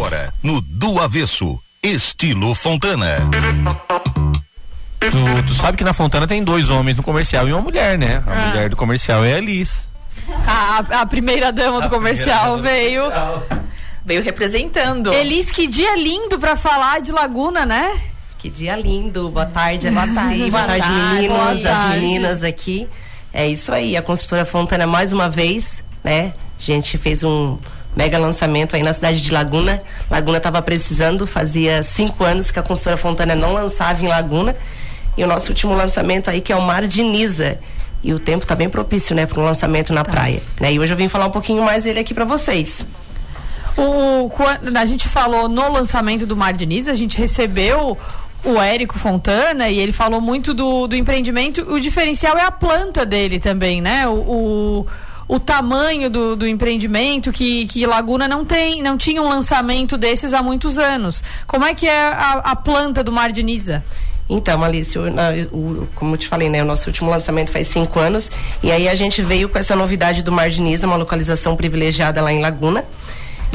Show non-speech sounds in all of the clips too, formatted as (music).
Agora, no Do Avesso, estilo Fontana. Tu, tu, sabe que na Fontana tem dois homens no comercial e uma mulher, né? A ah. mulher do comercial é a Liz. A, a primeira dama do comercial veio. Veio representando. Elis, que dia lindo para falar de Laguna, né? Que dia lindo. Boa tarde, Boa tarde, boa tarde, meninos, boa tarde. as meninas aqui. É isso aí, a construtora Fontana mais uma vez, né? A gente fez um mega lançamento aí na cidade de Laguna. Laguna estava precisando, fazia cinco anos que a construtora Fontana não lançava em Laguna. E o nosso último lançamento aí, que é o Mar de Nisa. E o tempo está bem propício, né, para um lançamento na tá. praia. Né? E hoje eu vim falar um pouquinho mais dele aqui para vocês. O, a gente falou no lançamento do Mar de Nisa, a gente recebeu o Érico Fontana e ele falou muito do, do empreendimento. O diferencial é a planta dele também, né? o, o o tamanho do, do empreendimento, que, que Laguna não tem, não tinha um lançamento desses há muitos anos. Como é que é a, a planta do Mar de Nisa? Então, Alice, o, o, como eu te falei, né, o nosso último lançamento faz cinco anos e aí a gente veio com essa novidade do Mar de Nisa, uma localização privilegiada lá em Laguna.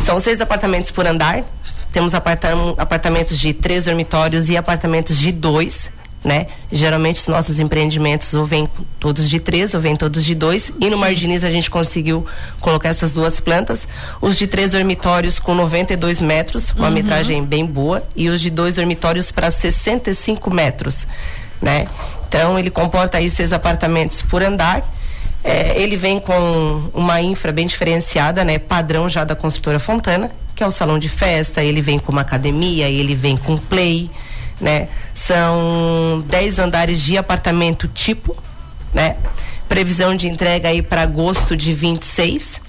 São seis apartamentos por andar. Temos apartamentos de três dormitórios e apartamentos de dois né? Geralmente os nossos empreendimentos ou vêm todos de três ou vêm todos de dois. E no Marginiz a gente conseguiu colocar essas duas plantas. Os de três dormitórios com 92 metros, uma uhum. metragem bem boa, e os de dois dormitórios para 65 metros, né? Então ele comporta aí seis apartamentos por andar. É, ele vem com uma infra bem diferenciada, né? Padrão já da construtora Fontana, que é o salão de festa. Ele vem com uma academia, ele vem com play né? São 10 andares de apartamento tipo, né? Previsão de entrega aí para agosto de 26.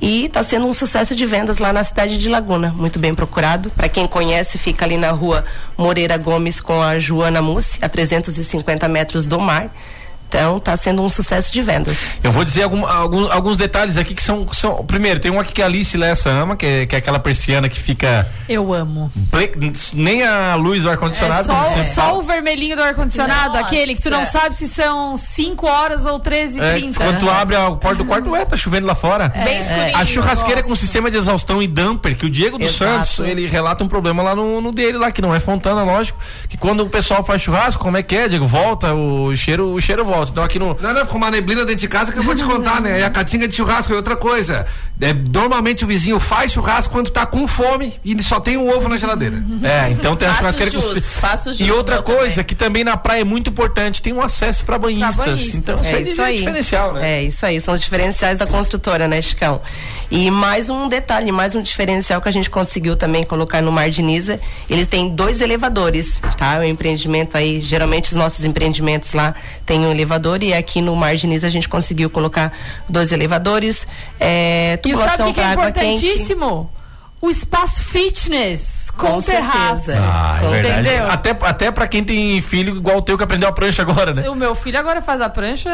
E está sendo um sucesso de vendas lá na cidade de Laguna, muito bem procurado. Para quem conhece, fica ali na rua Moreira Gomes com a Joana Mussi, a 350 metros do mar. Então está sendo um sucesso de vendas. Eu vou dizer algum, algum, alguns detalhes aqui que são, são. Primeiro, tem um aqui que a Alice Lessa ama, que é, que é aquela persiana que fica. Eu amo. Nem a luz do ar-condicionado. É só, só o vermelhinho do ar-condicionado, aquele que tu não sabe se são 5 horas ou 13 é, 30. Quando tu abre a porta do quarto, ué, tá chovendo lá fora. É, Bem escurinho. A churrasqueira com sistema de exaustão e damper, que o Diego dos Santos, ele relata um problema lá no, no, dele, lá, que não é Fontana, lógico. Que quando o pessoal faz churrasco, como é que é, Diego? Volta, o cheiro, o cheiro volta. Então aqui no. Não, não, ficou uma neblina dentro de casa que eu vou te (laughs) contar, né? E a catinga de churrasco é outra coisa. É, normalmente o vizinho faz churrasco quando tá com fome e só tem um ovo na geladeira. É, então tem a churrasqueira com. Faço jus, e outra coisa também. que também na praia é muito importante, tem um acesso para banhistas. Banhista. Então é isso aí. diferencial, né? É isso aí, são os diferenciais da construtora, né, Chicão? E mais um detalhe, mais um diferencial que a gente conseguiu também colocar no Mar de Nisa, ele tem dois elevadores, tá? O empreendimento aí, geralmente os nossos empreendimentos lá tem um elevador e aqui no Mar de Nisa a gente conseguiu colocar dois elevadores, é, tubulação para é água quente. importantíssimo? O espaço fitness com, com terraça. Ah, é Entendeu? Até, até pra quem tem filho igual o teu que aprendeu a prancha agora, né? O meu filho agora faz a prancha,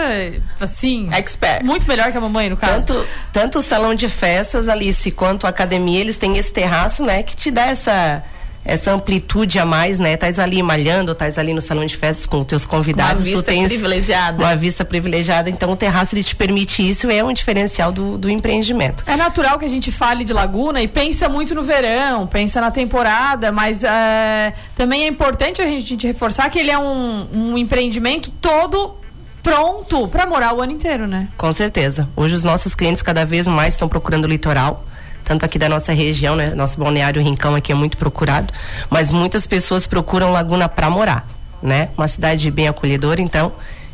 assim. Expert. Muito melhor que a mamãe, no caso. Tanto, tanto o salão de festas, Alice, quanto a academia, eles têm esse terraço, né? Que te dá essa essa amplitude a mais, né? Tás ali malhando, tás ali no salão de festas com os teus convidados, uma vista tu tens privilegiada. uma vista privilegiada, então o terraço ele te permite isso, é um diferencial do, do empreendimento. É natural que a gente fale de Laguna e pensa muito no verão, pensa na temporada, mas é, também é importante a gente, a gente reforçar que ele é um, um empreendimento todo pronto para morar o ano inteiro, né? Com certeza. Hoje os nossos clientes cada vez mais estão procurando o litoral tanto aqui da nossa região, né? Nosso balneário Rincão aqui é muito procurado, mas muitas pessoas procuram Laguna para morar, né? Uma cidade bem acolhedora, então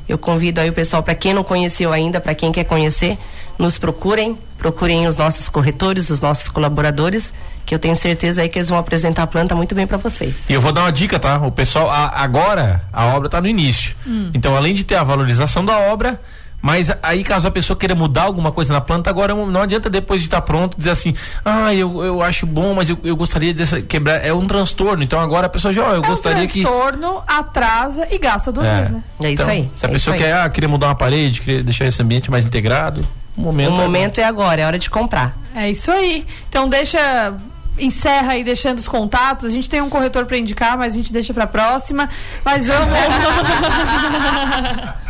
eu convido aí o pessoal para quem não conheceu ainda, para quem quer conhecer, nos procurem, procurem os nossos corretores, os nossos colaboradores, que eu tenho certeza aí que eles vão apresentar a planta muito bem para vocês. E eu vou dar uma dica, tá? O pessoal a, agora a obra está no início. Hum. Então, além de ter a valorização da obra, mas aí, caso a pessoa queira mudar alguma coisa na planta, agora não adianta depois de estar tá pronto dizer assim, ah, eu, eu acho bom, mas eu, eu gostaria de quebrar. É um transtorno. Então agora a pessoa já, oh, eu é gostaria um que. transtorno atrasa e gasta duas é. vezes, né? É isso então, aí. Se a é pessoa quer, ah, querer mudar uma parede, querer deixar esse ambiente mais integrado, o momento. O é momento é agora, é hora de comprar. É isso aí. Então deixa encerra aí deixando os contatos. A gente tem um corretor para indicar, mas a gente deixa para próxima. Mas vamos. (laughs)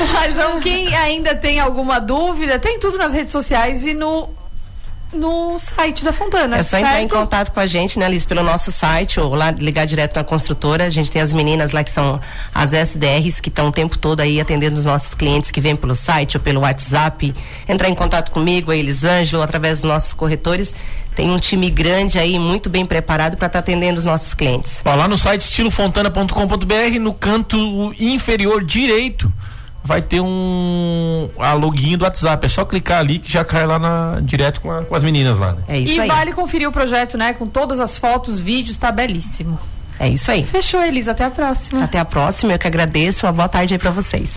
(laughs) Mas quem ainda tem alguma dúvida, tem tudo nas redes sociais e no no site da Fontana. É só certo? entrar em contato com a gente, né, Liz, pelo nosso site ou lá ligar direto na construtora. A gente tem as meninas lá que são as SDRs que estão o tempo todo aí atendendo os nossos clientes que vêm pelo site ou pelo WhatsApp. Entrar em contato comigo, a Elisângelo, através dos nossos corretores. Tem um time grande aí, muito bem preparado para estar tá atendendo os nossos clientes. Ó, lá no site estilofontana.com.br, no canto inferior direito, vai ter um a login do WhatsApp. É só clicar ali que já cai lá na, direto com, a, com as meninas lá. Né? É isso e aí. vale conferir o projeto, né? Com todas as fotos, vídeos, tá belíssimo. É isso aí. Fechou, Elisa. Até a próxima. Até a próxima, eu que agradeço. Uma boa tarde aí para vocês.